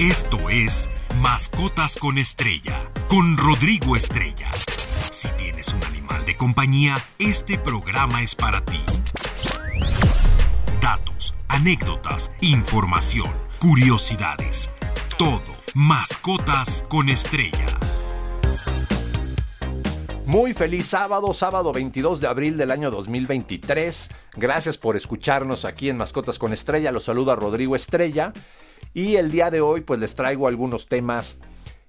Esto es Mascotas con Estrella, con Rodrigo Estrella. Si tienes un animal de compañía, este programa es para ti. Datos, anécdotas, información, curiosidades. Todo. Mascotas con Estrella. Muy feliz sábado, sábado 22 de abril del año 2023. Gracias por escucharnos aquí en Mascotas con Estrella. Los saluda Rodrigo Estrella. Y el día de hoy pues les traigo algunos temas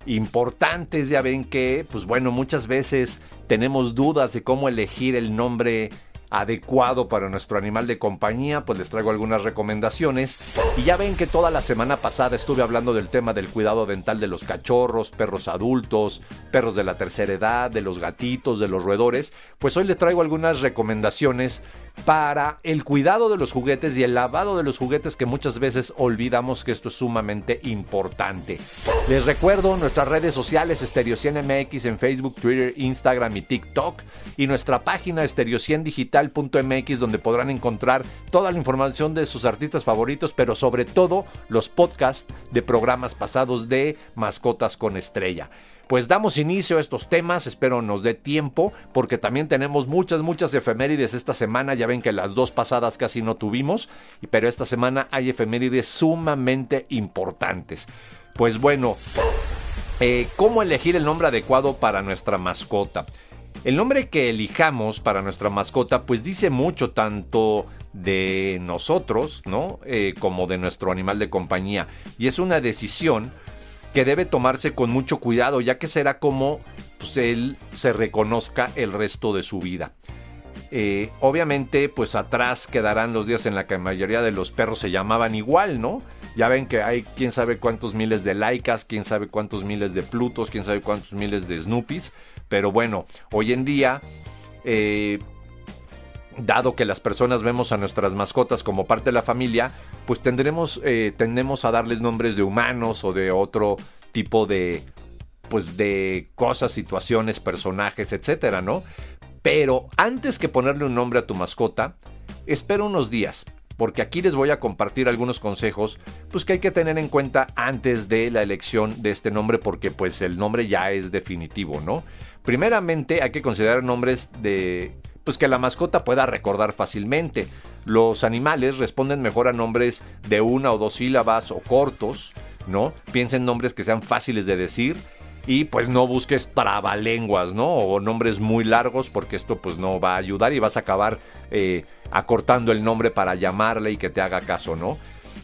importantes. Ya ven que, pues bueno, muchas veces tenemos dudas de cómo elegir el nombre adecuado para nuestro animal de compañía, pues les traigo algunas recomendaciones. Y ya ven que toda la semana pasada estuve hablando del tema del cuidado dental de los cachorros, perros adultos, perros de la tercera edad, de los gatitos, de los roedores. Pues hoy les traigo algunas recomendaciones para el cuidado de los juguetes y el lavado de los juguetes que muchas veces olvidamos que esto es sumamente importante. Les recuerdo nuestras redes sociales MX en Facebook, Twitter, Instagram y TikTok y nuestra página estereociendigital.mx donde podrán encontrar toda la información de sus artistas favoritos, pero sobre todo los podcasts de programas pasados de Mascotas con Estrella pues damos inicio a estos temas, espero nos dé tiempo, porque también tenemos muchas, muchas efemérides esta semana, ya ven que las dos pasadas casi no tuvimos, pero esta semana hay efemérides sumamente importantes. Pues bueno, eh, ¿cómo elegir el nombre adecuado para nuestra mascota? El nombre que elijamos para nuestra mascota pues dice mucho tanto de nosotros, ¿no? Eh, como de nuestro animal de compañía. Y es una decisión que debe tomarse con mucho cuidado, ya que será como pues, él se reconozca el resto de su vida. Eh, obviamente, pues atrás quedarán los días en la que la mayoría de los perros se llamaban igual, ¿no? Ya ven que hay quién sabe cuántos miles de Laicas, quién sabe cuántos miles de Plutos, quién sabe cuántos miles de Snoopies. Pero bueno, hoy en día eh, dado que las personas vemos a nuestras mascotas como parte de la familia, pues tendremos, eh, tendemos a darles nombres de humanos o de otro tipo de, pues de cosas, situaciones, personajes, etcétera, ¿no? Pero antes que ponerle un nombre a tu mascota, espera unos días, porque aquí les voy a compartir algunos consejos, pues que hay que tener en cuenta antes de la elección de este nombre, porque pues el nombre ya es definitivo, ¿no? Primeramente hay que considerar nombres de pues que la mascota pueda recordar fácilmente. Los animales responden mejor a nombres de una o dos sílabas o cortos, ¿no? Piensa en nombres que sean fáciles de decir y pues no busques trabalenguas, ¿no? O nombres muy largos porque esto pues no va a ayudar y vas a acabar eh, acortando el nombre para llamarle y que te haga caso, ¿no?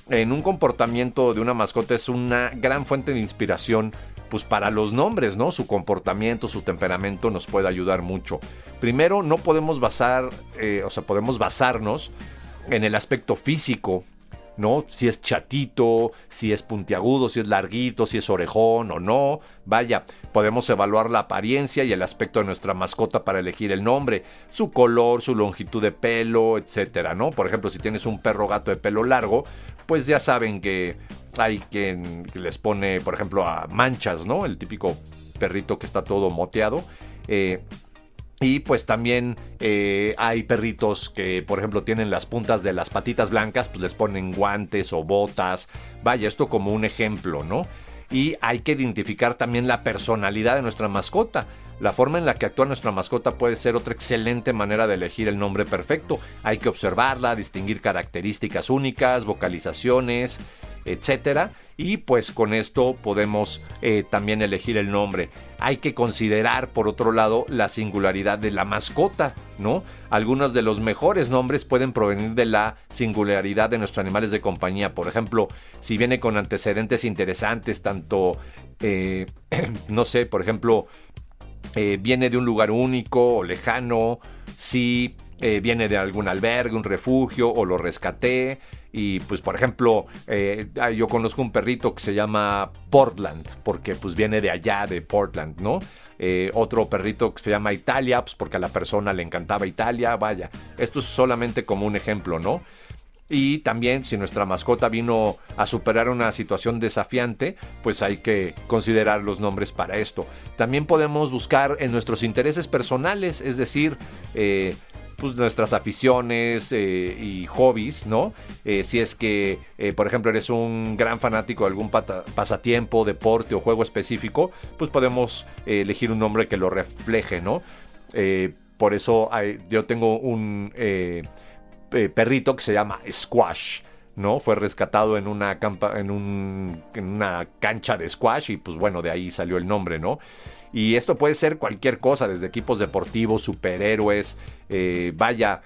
En un comportamiento de una mascota es una gran fuente de inspiración pues para los nombres, ¿no? Su comportamiento, su temperamento nos puede ayudar mucho. Primero, no podemos basar, eh, o sea, podemos basarnos en el aspecto físico, ¿no? Si es chatito, si es puntiagudo, si es larguito, si es orejón o no. Vaya, podemos evaluar la apariencia y el aspecto de nuestra mascota para elegir el nombre, su color, su longitud de pelo, etcétera, ¿no? Por ejemplo, si tienes un perro gato de pelo largo, pues ya saben que hay quien les pone, por ejemplo, a manchas, ¿no? El típico perrito que está todo moteado. Eh, y pues también eh, hay perritos que, por ejemplo, tienen las puntas de las patitas blancas, pues les ponen guantes o botas. Vaya, esto como un ejemplo, ¿no? Y hay que identificar también la personalidad de nuestra mascota. La forma en la que actúa nuestra mascota puede ser otra excelente manera de elegir el nombre perfecto. Hay que observarla, distinguir características únicas, vocalizaciones, etcétera. Y pues con esto podemos eh, también elegir el nombre. Hay que considerar, por otro lado, la singularidad de la mascota, ¿no? Algunos de los mejores nombres pueden provenir de la singularidad de nuestros animales de compañía. Por ejemplo, si viene con antecedentes interesantes, tanto, eh, no sé, por ejemplo, eh, viene de un lugar único o lejano, si viene de algún albergue, un refugio o lo rescaté, y pues por ejemplo, eh, yo conozco un perrito que se llama Portland, porque pues viene de allá, de Portland, ¿no? Eh, otro perrito que se llama Italia, pues porque a la persona le encantaba Italia, vaya. Esto es solamente como un ejemplo, ¿no? Y también si nuestra mascota vino a superar una situación desafiante, pues hay que considerar los nombres para esto. También podemos buscar en nuestros intereses personales, es decir, eh, pues, nuestras aficiones eh, y hobbies, ¿no? Eh, si es que, eh, por ejemplo, eres un gran fanático de algún pasatiempo, deporte o juego específico, pues podemos elegir un nombre que lo refleje, ¿no? por eso yo tengo un perrito que se llama Squash. ¿No? Fue rescatado en una, campa, en, un, en una cancha de squash y pues bueno, de ahí salió el nombre, ¿no? Y esto puede ser cualquier cosa, desde equipos deportivos, superhéroes, eh, vaya,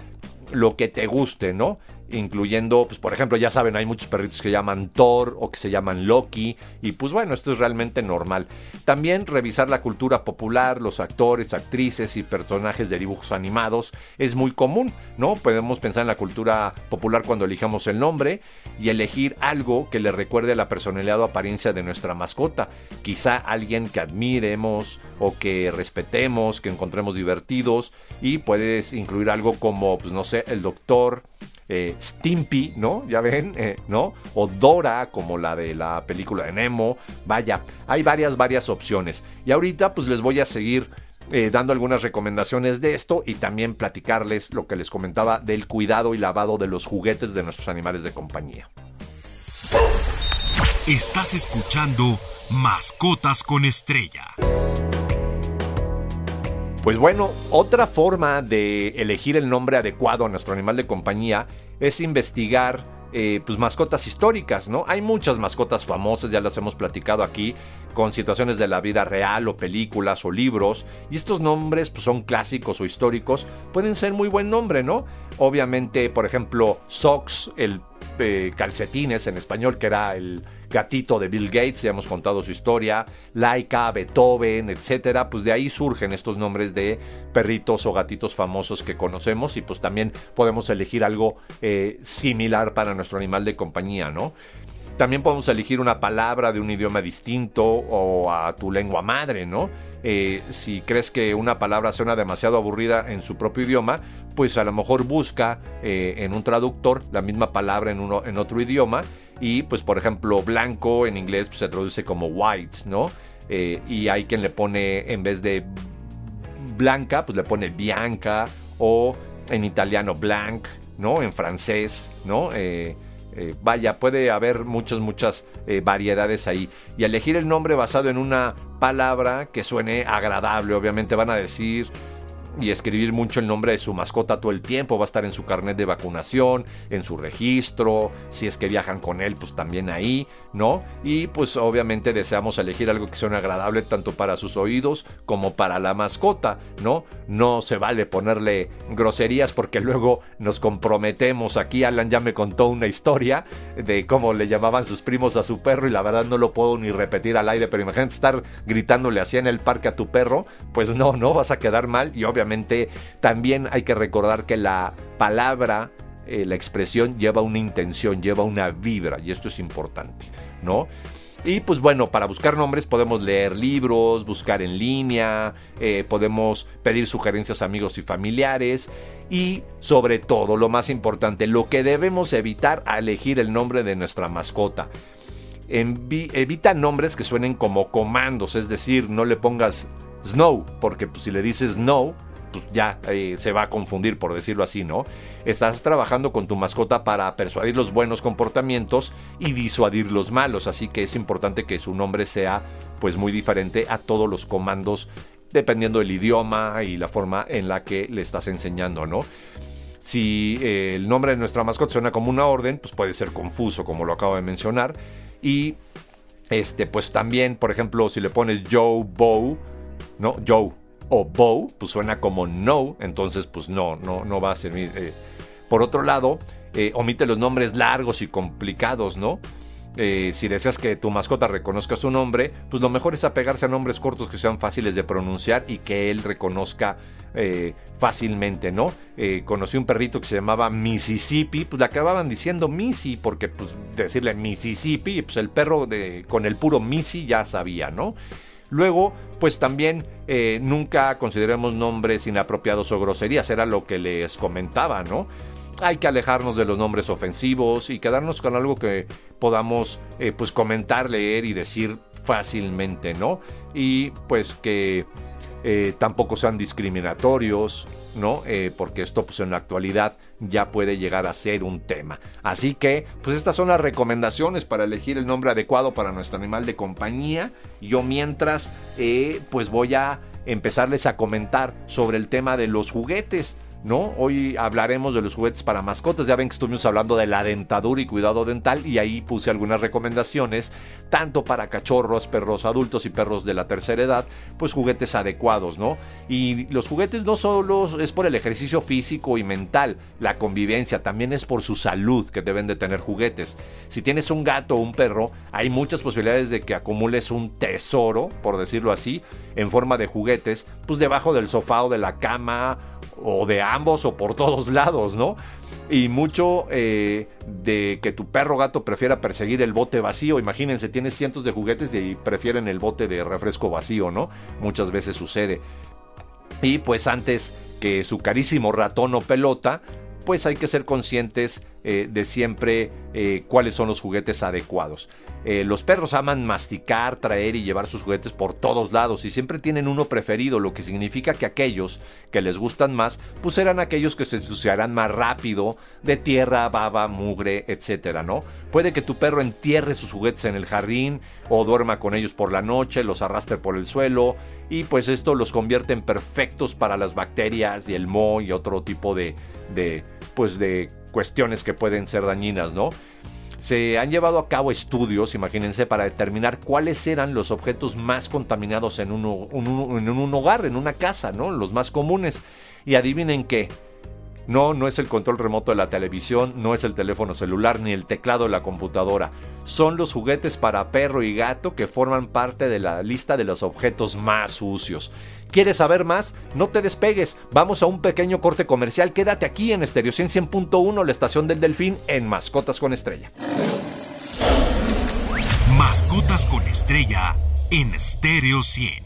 lo que te guste, ¿no? Incluyendo, pues por ejemplo, ya saben, hay muchos perritos que llaman Thor o que se llaman Loki, y pues bueno, esto es realmente normal. También revisar la cultura popular, los actores, actrices y personajes de dibujos animados es muy común, ¿no? Podemos pensar en la cultura popular cuando elijamos el nombre y elegir algo que le recuerde a la personalidad o apariencia de nuestra mascota. Quizá alguien que admiremos o que respetemos, que encontremos divertidos, y puedes incluir algo como, pues no sé, el doctor, eh, Stimpy, ¿no? Ya ven, eh, ¿no? O Dora, como la de la película de Nemo. Vaya, hay varias, varias opciones. Y ahorita pues les voy a seguir eh, dando algunas recomendaciones de esto y también platicarles lo que les comentaba del cuidado y lavado de los juguetes de nuestros animales de compañía. Estás escuchando Mascotas con Estrella. Pues bueno, otra forma de elegir el nombre adecuado a nuestro animal de compañía es investigar eh, pues mascotas históricas, ¿no? Hay muchas mascotas famosas, ya las hemos platicado aquí, con situaciones de la vida real o películas o libros, y estos nombres pues, son clásicos o históricos, pueden ser muy buen nombre, ¿no? Obviamente, por ejemplo, Socks, el eh, calcetines en español, que era el gatito de Bill Gates, ya hemos contado su historia, Laika, Beethoven, etcétera, pues de ahí surgen estos nombres de perritos o gatitos famosos que conocemos y pues también podemos elegir algo eh, similar para nuestro animal de compañía, ¿no? También podemos elegir una palabra de un idioma distinto o a tu lengua madre, ¿no? Eh, si crees que una palabra suena demasiado aburrida en su propio idioma, pues a lo mejor busca eh, en un traductor la misma palabra en, uno, en otro idioma y pues por ejemplo blanco en inglés pues, se traduce como white, ¿no? Eh, y hay quien le pone en vez de blanca pues le pone bianca o en italiano blanc, ¿no? En francés, ¿no? Vaya, puede haber muchas, muchas variedades ahí. Y elegir el nombre basado en una palabra que suene agradable, obviamente van a decir y escribir mucho el nombre de su mascota todo el tiempo. Va a estar en su carnet de vacunación, en su registro. Si es que viajan con él, pues también ahí, ¿no? Y pues obviamente deseamos elegir algo que suene agradable tanto para sus oídos como para la mascota, ¿no? No se vale ponerle groserías porque luego nos comprometemos. Aquí Alan ya me contó una historia de cómo le llamaban sus primos a su perro y la verdad no lo puedo ni repetir al aire, pero imagínate estar gritándole así en el parque a tu perro, pues no, no vas a quedar mal y obviamente obviamente también hay que recordar que la palabra, eh, la expresión lleva una intención, lleva una vibra y esto es importante, ¿no? Y pues bueno, para buscar nombres podemos leer libros, buscar en línea, eh, podemos pedir sugerencias a amigos y familiares y sobre todo, lo más importante, lo que debemos evitar al elegir el nombre de nuestra mascota. evita nombres que suenen como comandos, es decir, no le pongas Snow, porque pues, si le dices No, pues ya eh, se va a confundir, por decirlo así, ¿no? Estás trabajando con tu mascota para persuadir los buenos comportamientos y disuadir los malos, así que es importante que su nombre sea pues muy diferente a todos los comandos dependiendo del idioma y la forma en la que le estás enseñando, ¿no? Si eh, el nombre de nuestra mascota suena como una orden, pues puede ser confuso, como lo acabo de mencionar. Y este, pues también, por ejemplo, si le pones Joe Bow, ¿no? Joe, o bow, pues suena como no, entonces pues no, no, no va a servir. Eh. Por otro lado, eh, omite los nombres largos y complicados, ¿no? Eh, si deseas que tu mascota reconozca su nombre, pues lo mejor es apegarse a nombres cortos que sean fáciles de pronunciar y que él reconozca fácilmente, ¿no? conocí un perrito que se llamaba Mississippi, pues le acababan diciendo Missy, porque pues decirle Mississippi, pues el perro de, con el puro Missy ya sabía, ¿no? Luego, pues también eh, nunca consideremos nombres inapropiados o groserías, era lo que les comentaba, ¿no? Hay que alejarnos de los nombres ofensivos y quedarnos con algo que podamos eh, pues comentar, leer y decir fácilmente, ¿no? Y pues que eh, tampoco sean discriminatorios, ¿no? Eh, porque esto pues en la actualidad ya puede llegar a ser un tema. Así que pues estas son las recomendaciones para elegir el nombre adecuado para nuestro animal de compañía. Yo mientras eh, pues voy a empezarles a comentar sobre el tema de los juguetes. ¿No? Hoy hablaremos de los juguetes para mascotas. Ya ven que estuvimos hablando de la dentadura y cuidado dental y ahí puse algunas recomendaciones, tanto para cachorros, perros adultos y perros de la tercera edad, pues juguetes adecuados, ¿no? Y los juguetes no solo es por el ejercicio físico y mental, la convivencia, también es por su salud que deben de tener juguetes. Si tienes un gato o un perro, hay muchas posibilidades de que acumules un tesoro, por decirlo así, en forma de juguetes, pues debajo del sofá o de la cama o de ambos o por todos lados, ¿no? Y mucho eh, de que tu perro gato prefiera perseguir el bote vacío. Imagínense, tienes cientos de juguetes y prefieren el bote de refresco vacío, ¿no? Muchas veces sucede. Y pues antes que su carísimo ratón o pelota, pues hay que ser conscientes eh, de siempre eh, cuáles son los juguetes adecuados. Eh, los perros aman masticar, traer y llevar sus juguetes por todos lados y siempre tienen uno preferido, lo que significa que aquellos que les gustan más, pues serán aquellos que se ensuciarán más rápido de tierra, baba, mugre, etcétera, ¿no? Puede que tu perro entierre sus juguetes en el jardín o duerma con ellos por la noche, los arrastre por el suelo y pues esto los convierte en perfectos para las bacterias y el moho y otro tipo de, de pues de cuestiones que pueden ser dañinas, ¿no? Se han llevado a cabo estudios, imagínense, para determinar cuáles eran los objetos más contaminados en un, hogar, en una casa, ¿no? Los más comunes. Y adivinen qué, no, no es el control remoto de la televisión, no es el teléfono celular ni el teclado de la computadora. Son los juguetes para perro y gato que forman parte de la lista de los objetos más sucios. ¿Quieres saber más? No te despegues. Vamos a un pequeño corte comercial. Quédate aquí en Stereo 100.1, la estación del Delfín, en Mascotas con Estrella. Mascotas con Estrella en Stereo 100.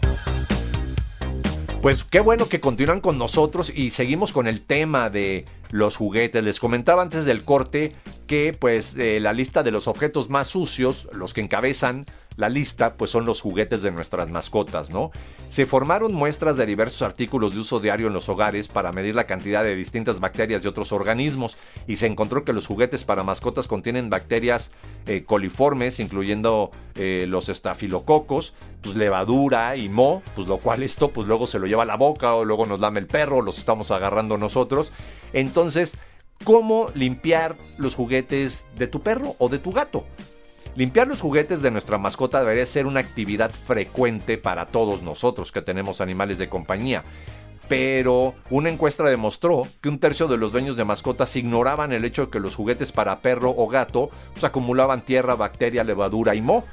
Pues qué bueno que continúan con nosotros y seguimos con el tema de los juguetes. Les comentaba antes del corte que pues eh, la lista de los objetos más sucios, los que encabezan la lista, pues son los juguetes de nuestras mascotas, ¿no? Se formaron muestras de diversos artículos de uso diario en los hogares para medir la cantidad de distintas bacterias y otros organismos y se encontró que los juguetes para mascotas contienen bacterias eh, coliformes, incluyendo eh, los estafilococos, pues levadura y mo, pues lo cual esto pues luego se lo lleva a la boca o luego nos lame el perro, los estamos agarrando nosotros. Entonces, ¿cómo limpiar los juguetes de tu perro o de tu gato? Limpiar los juguetes de nuestra mascota debería ser una actividad frecuente para todos nosotros que tenemos animales de compañía. Pero una encuesta demostró que un tercio de los dueños de mascotas ignoraban el hecho de que los juguetes para perro o gato pues, acumulaban tierra, bacteria, levadura y moho.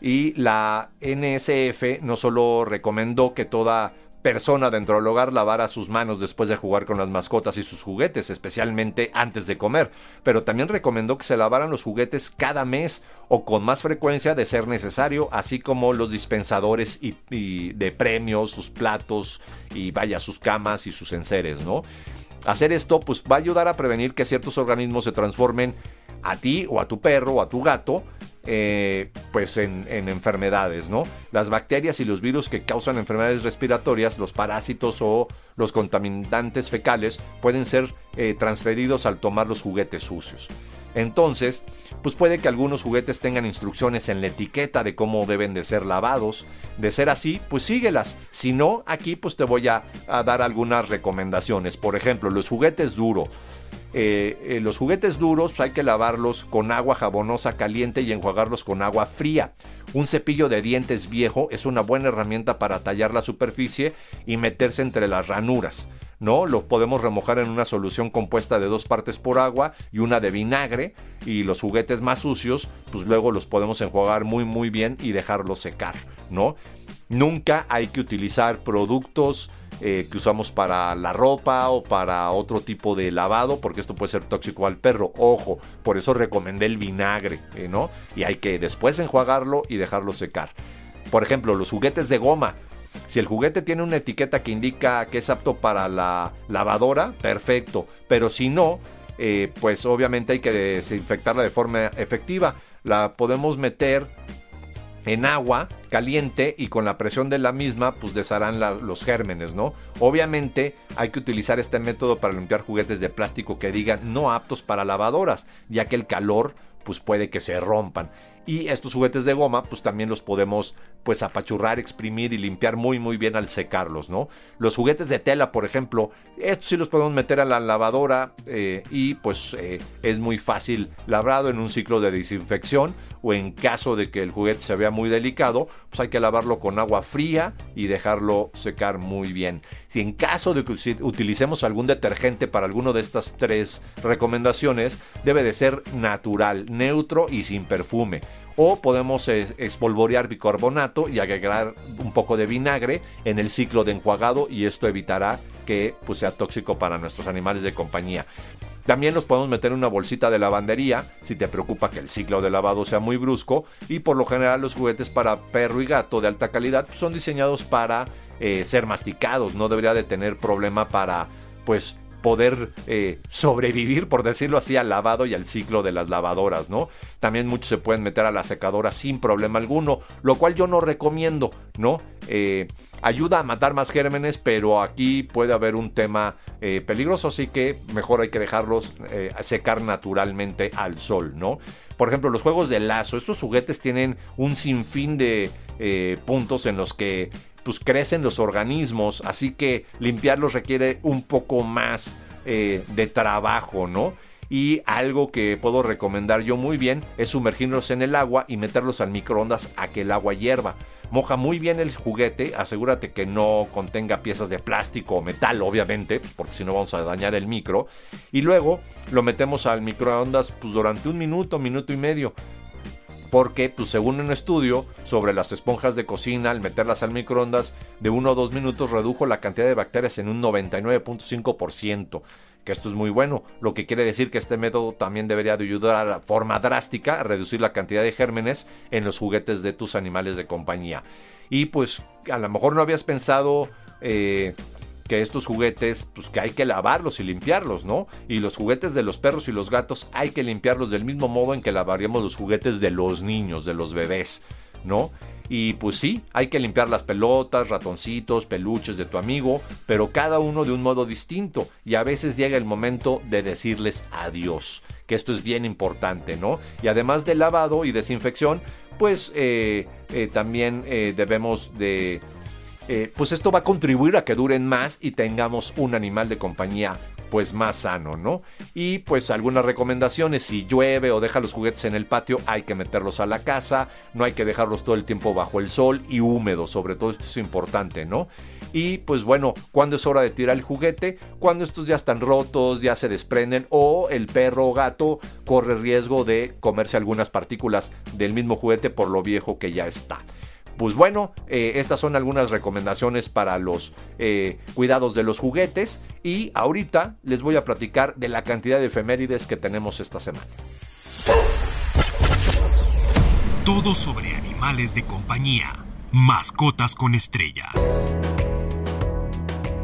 Y la NSF no solo recomendó que toda persona dentro del hogar lavara sus manos después de jugar con las mascotas y sus juguetes, especialmente antes de comer, pero también recomendó que se lavaran los juguetes cada mes o con más frecuencia de ser necesario, así como los dispensadores y, de premios, sus platos y vaya sus camas y sus enseres, ¿no? Hacer esto pues va a ayudar a prevenir que ciertos organismos se transformen a ti o a tu perro o a tu gato eh, pues en, enfermedades, ¿no? Las bacterias y los virus que causan enfermedades respiratorias, los parásitos o los contaminantes fecales pueden ser eh, transferidos al tomar los juguetes sucios. Entonces, pues puede que algunos juguetes tengan instrucciones en la etiqueta de cómo deben de ser lavados. De ser así, pues síguelas. Si no, aquí pues te voy a, a dar algunas recomendaciones. Por ejemplo, los juguetes duros eh, eh, los juguetes duros hay que lavarlos con agua jabonosa caliente y enjuagarlos con agua fría. Un cepillo de dientes viejo es una buena herramienta para tallar la superficie y meterse entre las ranuras. ¿no? Lo podemos remojar en una solución compuesta de dos partes por agua y una de vinagre. Y los juguetes más sucios, pues luego los podemos enjuagar muy muy bien y dejarlos secar, ¿no? Nunca hay que utilizar productos eh, que usamos para la ropa o para otro tipo de lavado, porque esto puede ser tóxico al perro. Ojo, por eso recomendé el vinagre, eh, ¿no? Y hay que después enjuagarlo y dejarlo secar. Por ejemplo, los juguetes de goma. Si el juguete tiene una etiqueta que indica que es apto para la lavadora, perfecto. Pero si no, eh, pues obviamente hay que desinfectarla de forma efectiva. La podemos meter en agua caliente y con la presión de la misma pues desharán los gérmenes, ¿no? Obviamente hay que utilizar este método para limpiar juguetes de plástico que digan no aptos para lavadoras, ya que el calor pues puede que se rompan. Y estos juguetes de goma, pues también los podemos pues apachurrar, exprimir y limpiar muy muy bien al secarlos, ¿no? Los juguetes de tela, por ejemplo, estos sí los podemos meter a la lavadora eh, y pues eh, es muy fácil labrado en un ciclo de desinfección o en caso de que el juguete se vea muy delicado, pues hay que lavarlo con agua fría y dejarlo secar muy bien. Si en caso de que utilicemos algún detergente para alguno de estas tres recomendaciones, debe de ser natural, neutro y sin perfume o podemos espolvorear bicarbonato y agregar un poco de vinagre en el ciclo de enjuagado y esto evitará que pues, sea tóxico para nuestros animales de compañía. También los podemos meter en una bolsita de lavandería si te preocupa que el ciclo de lavado sea muy brusco y por lo general los juguetes para perro y gato de alta calidad son diseñados para eh, ser masticados, no debería de tener problema para pues poder eh, sobrevivir, por decirlo así, al lavado y al ciclo de las lavadoras, ¿no? También muchos se pueden meter a la secadora sin problema alguno, lo cual yo no recomiendo, ¿no? Eh, ayuda a matar más gérmenes, pero aquí puede haber un tema eh, peligroso, así que mejor hay que dejarlos secar naturalmente al sol, ¿no? Por ejemplo, los juegos de lazo, estos juguetes tienen un sinfín de puntos en los que pues crecen los organismos, así que limpiarlos requiere un poco más eh, de trabajo, ¿no? Y algo que puedo recomendar yo muy bien es sumergirlos en el agua y meterlos al microondas a que el agua hierva. Moja muy bien el juguete, asegúrate que no contenga piezas de plástico o metal, obviamente, porque si no vamos a dañar el micro. Y luego lo metemos al microondas pues, durante un minuto, minuto y medio porque pues, según un estudio sobre las esponjas de cocina, al meterlas al microondas de 1 o 2 minutos redujo la cantidad de bacterias en un 99.5%, que esto es muy bueno, lo que quiere decir que este método también debería de ayudar a forma drástica a reducir la cantidad de gérmenes en los juguetes de tus animales de compañía. Y pues a lo mejor no habías pensado... Eh, que estos juguetes, pues que hay que lavarlos y limpiarlos, ¿no? Y los juguetes de los perros y los gatos hay que limpiarlos del mismo modo en que lavaríamos los juguetes de los niños, de los bebés, ¿no? Y pues sí, hay que limpiar las pelotas, ratoncitos, peluches de tu amigo, pero cada uno de un modo distinto. Y a veces llega el momento de decirles adiós, que esto es bien importante, ¿no? Y además del lavado y desinfección, pues eh, eh, también eh, debemos de pues esto va a contribuir a que duren más y tengamos un animal de compañía pues más sano, ¿no? Y pues algunas recomendaciones, si llueve o deja los juguetes en el patio, hay que meterlos a la casa, no hay que dejarlos todo el tiempo bajo el sol y húmedos, sobre todo esto es importante, ¿no? Y pues bueno, cuando es hora de tirar el juguete? Cuando estos ya están rotos, ya se desprenden o el perro o gato corre riesgo de comerse algunas partículas del mismo juguete por lo viejo que ya está. Pues bueno, eh, estas son algunas recomendaciones para los eh, cuidados de los juguetes y ahorita les voy a platicar de la cantidad de efemérides que tenemos esta semana. Todo sobre animales de compañía, mascotas con estrella.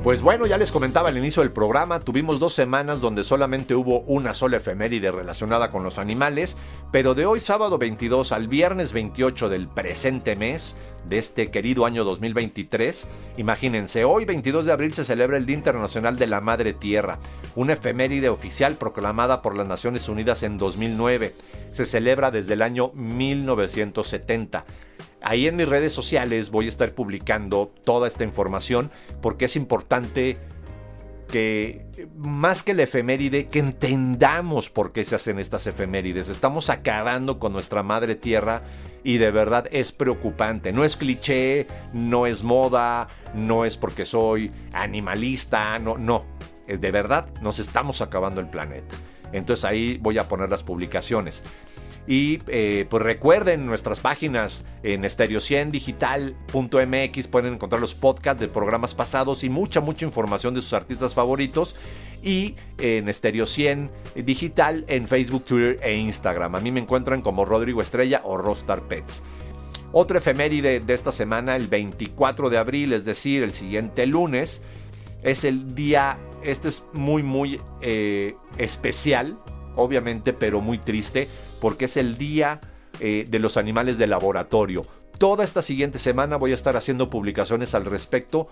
Pues bueno, ya les comentaba al inicio del programa, tuvimos dos semanas donde solamente hubo una sola efeméride relacionada con los animales, pero de hoy sábado 22 al viernes 28 del presente mes de este querido año 2023, imagínense, hoy 22 de abril se celebra el Día Internacional de la Madre Tierra, una efeméride oficial proclamada por las Naciones Unidas en 2009. Se celebra desde el año 1970. Ahí en mis redes sociales voy a estar publicando toda esta información porque es importante que más que la efeméride, que entendamos por qué se hacen estas efemérides. Estamos acabando con nuestra madre tierra y de verdad es preocupante. No es cliché, no es moda, no es porque soy animalista, no, no. De verdad nos estamos acabando el planeta. Entonces ahí voy a poner las publicaciones. Y eh, pues recuerden nuestras páginas en stereo100digital.mx pueden encontrar los podcasts de programas pasados y mucha, mucha información de sus artistas favoritos. Y en Stereo 100 Digital en Facebook, Twitter e Instagram. A mí me encuentran como Rodrigo Estrella o Rostar Pets. Otra efeméride de esta semana, el 24 de abril, es decir, el siguiente lunes, es el día, este es muy, muy eh, especial, obviamente, pero muy triste porque es el día eh, de los animales de laboratorio. Toda esta siguiente semana voy a estar haciendo publicaciones al respecto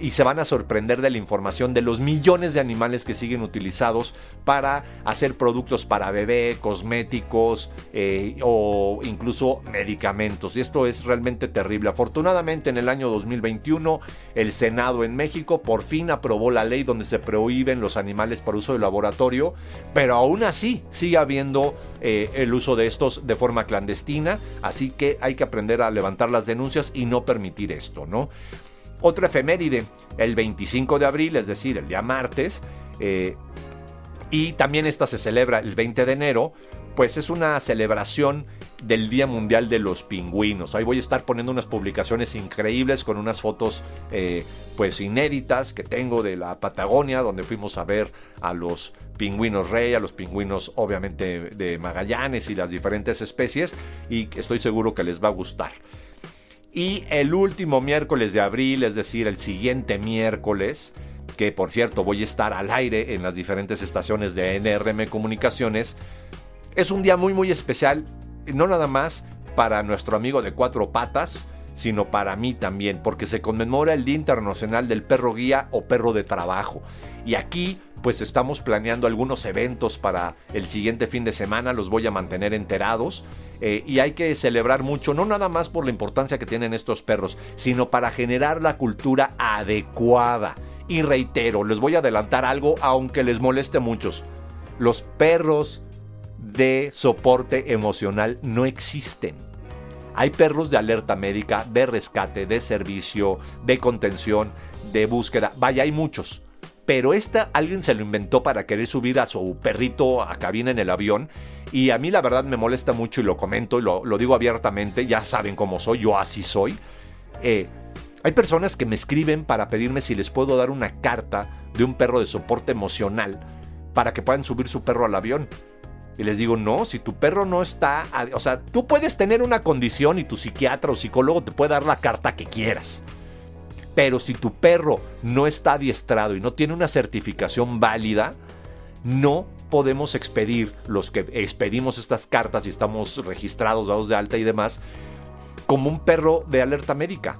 y se van a sorprender de la información de los millones de animales que siguen utilizados para hacer productos para bebé, cosméticos eh, o incluso medicamentos. Y esto es realmente terrible. Afortunadamente en el año 2021 el Senado en México por fin aprobó la ley donde se prohíben los animales para uso de laboratorio, pero aún así sigue habiendo eh, el uso de estos de forma clandestina, así que hay que aprender a levantar las denuncias y no permitir esto, ¿no? Otra efeméride, el 25 de abril, es decir, el día martes, eh, y también esta se celebra el 20 de enero, pues es una celebración del Día Mundial de los Pingüinos. Ahí voy a estar poniendo unas publicaciones increíbles con unas fotos eh, pues inéditas que tengo de la Patagonia, donde fuimos a ver a los pingüinos rey, a los pingüinos obviamente de Magallanes y las diferentes especies, y estoy seguro que les va a gustar. Y el último miércoles de abril, es decir, el siguiente miércoles, que por cierto voy a estar al aire en las diferentes estaciones de NRM Comunicaciones, es un día muy muy especial, no nada más para nuestro amigo de cuatro patas, sino para mí también, porque se conmemora el Día Internacional del Perro Guía o Perro de Trabajo. Y aquí pues estamos planeando algunos eventos para el siguiente fin de semana, los voy a mantener enterados. Eh, y hay que celebrar mucho, no nada más por la importancia que tienen estos perros, sino para generar la cultura adecuada. Y reitero, les voy a adelantar algo, aunque les moleste a muchos. Los perros de soporte emocional no existen. Hay perros de alerta médica, de rescate, de servicio, de contención, de búsqueda. Vaya, hay muchos pero esta alguien se lo inventó para querer subir a su perrito a cabina en el avión. Y a mí la verdad me molesta mucho y lo comento y lo, digo abiertamente, ya saben cómo soy, yo así soy. Eh, hay personas que me escriben para pedirme si les puedo dar una carta de un perro de soporte emocional para que puedan subir su perro al avión. Y les digo, no, si tu perro no está... O sea, tú puedes tener una condición y tu psiquiatra o psicólogo te puede dar la carta que quieras. Pero si tu perro no está adiestrado y no tiene una certificación válida, no podemos expedir los que expedimos estas cartas y estamos registrados, dados de alta y demás, como un perro de alerta médica.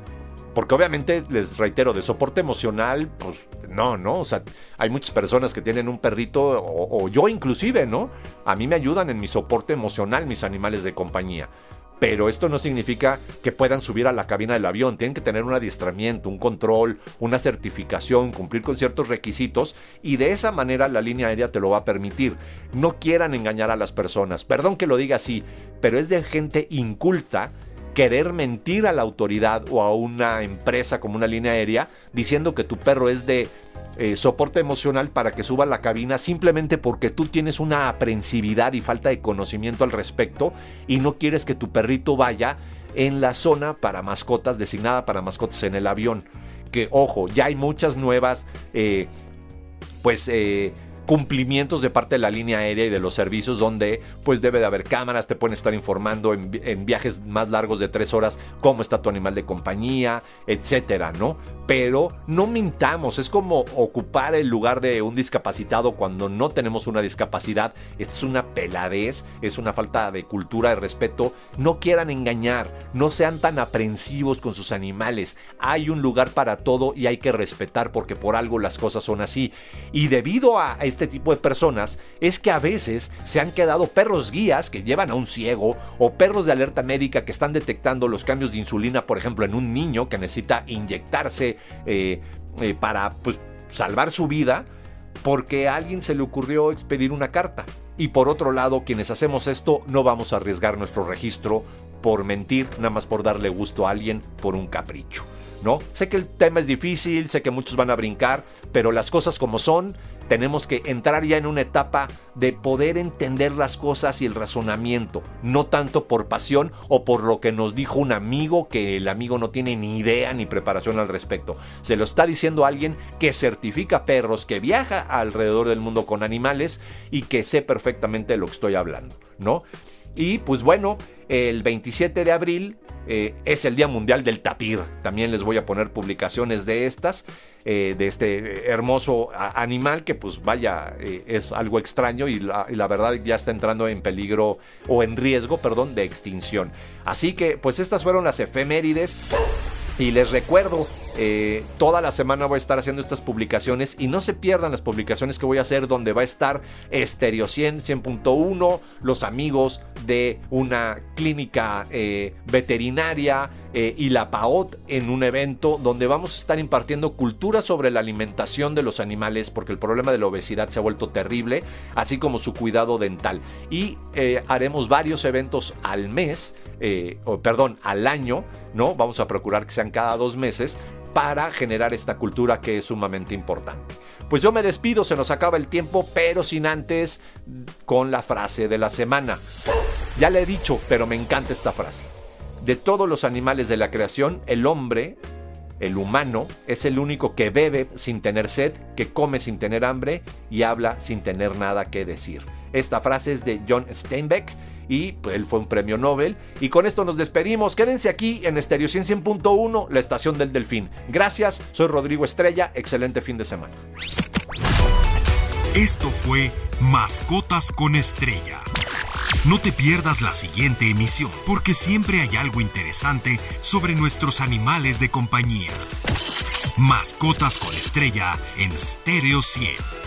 Porque obviamente, les reitero, de soporte emocional, pues no, ¿no? O sea, hay muchas personas que tienen un perrito, o, o yo inclusive, ¿no? A mí me ayudan en mi soporte emocional mis animales de compañía. Pero esto no significa que puedan subir a la cabina del avión. Tienen que tener un adiestramiento, un control, una certificación, cumplir con ciertos requisitos y de esa manera la línea aérea te lo va a permitir. No quieran engañar a las personas. Perdón que lo diga así, pero es de gente inculta querer mentir a la autoridad o a una empresa como una línea aérea diciendo que tu perro es de eh, soporte emocional para que suba a la cabina simplemente porque tú tienes una aprensividad y falta de conocimiento al respecto y no quieres que tu perrito vaya en la zona para mascotas designada para mascotas en el avión. Que ojo, ya hay muchas nuevas eh, pues eh, cumplimientos de parte de la línea aérea y de los servicios donde pues debe de haber cámaras, te pueden estar informando en, viajes más largos de tres horas cómo está tu animal de compañía, etcétera, ¿no? Pero no mintamos, es como ocupar el lugar de un discapacitado cuando no tenemos una discapacidad. Esto es una peladez, es una falta de cultura, de respeto. No quieran engañar, no sean tan aprensivos con sus animales. Hay un lugar para todo y hay que respetar porque por algo las cosas son así. Y debido a este tipo de personas es que a veces se han quedado perros guías que llevan a un ciego o perros de alerta médica que están detectando los cambios de insulina, por ejemplo, en un niño que necesita inyectarse eh, eh, para pues, salvar su vida porque a alguien se le ocurrió expedir una carta. Y por otro lado, quienes hacemos esto no vamos a arriesgar nuestro registro por mentir, nada más por darle gusto a alguien por un capricho. ¿No? Sé que el tema es difícil, sé que muchos van a brincar, pero las cosas como son tenemos que entrar ya en una etapa de poder entender las cosas y el razonamiento, no tanto por pasión o por lo que nos dijo un amigo que el amigo no tiene ni idea ni preparación al respecto. Se lo está diciendo alguien que certifica perros, que viaja alrededor del mundo con animales y que sé perfectamente de lo que estoy hablando, ¿no? Y pues bueno, el 27 de abril eh, es el Día Mundial del Tapir. También les voy a poner publicaciones de estas, eh, de este hermoso animal que pues vaya, eh, es algo extraño y la, y la, verdad ya está entrando en peligro o en riesgo, perdón, de extinción. Así que pues estas fueron las efemérides. Y les recuerdo, eh, toda la semana voy a estar haciendo estas publicaciones y no se pierdan las publicaciones que voy a hacer donde va a estar Stereo 100, 100.1, los amigos de una clínica eh, veterinaria eh, y la PAOT en un evento donde vamos a estar impartiendo cultura sobre la alimentación de los animales porque el problema de la obesidad se ha vuelto terrible, así como su cuidado dental. Y haremos varios eventos al mes, o perdón, al año, ¿no? Vamos a procurar que sean cada dos meses para generar esta cultura que es sumamente importante. Pues yo me despido, se nos acaba el tiempo, pero sin antes con la frase de la semana. Ya le he dicho, pero me encanta esta frase. De todos los animales de la creación, el hombre, el humano, es el único que bebe sin tener sed, que come sin tener hambre y habla sin tener nada que decir. Esta frase es de John Steinbeck y pues, él fue un premio Nobel. Y con esto nos despedimos. Quédense aquí en Estéreo 100.1, la estación del Delfín. Gracias, soy Rodrigo Estrella. Excelente fin de semana. Esto fue Mascotas con Estrella. No te pierdas la siguiente emisión, porque siempre hay algo interesante sobre nuestros animales de compañía. Mascotas con Estrella en Stereo 100.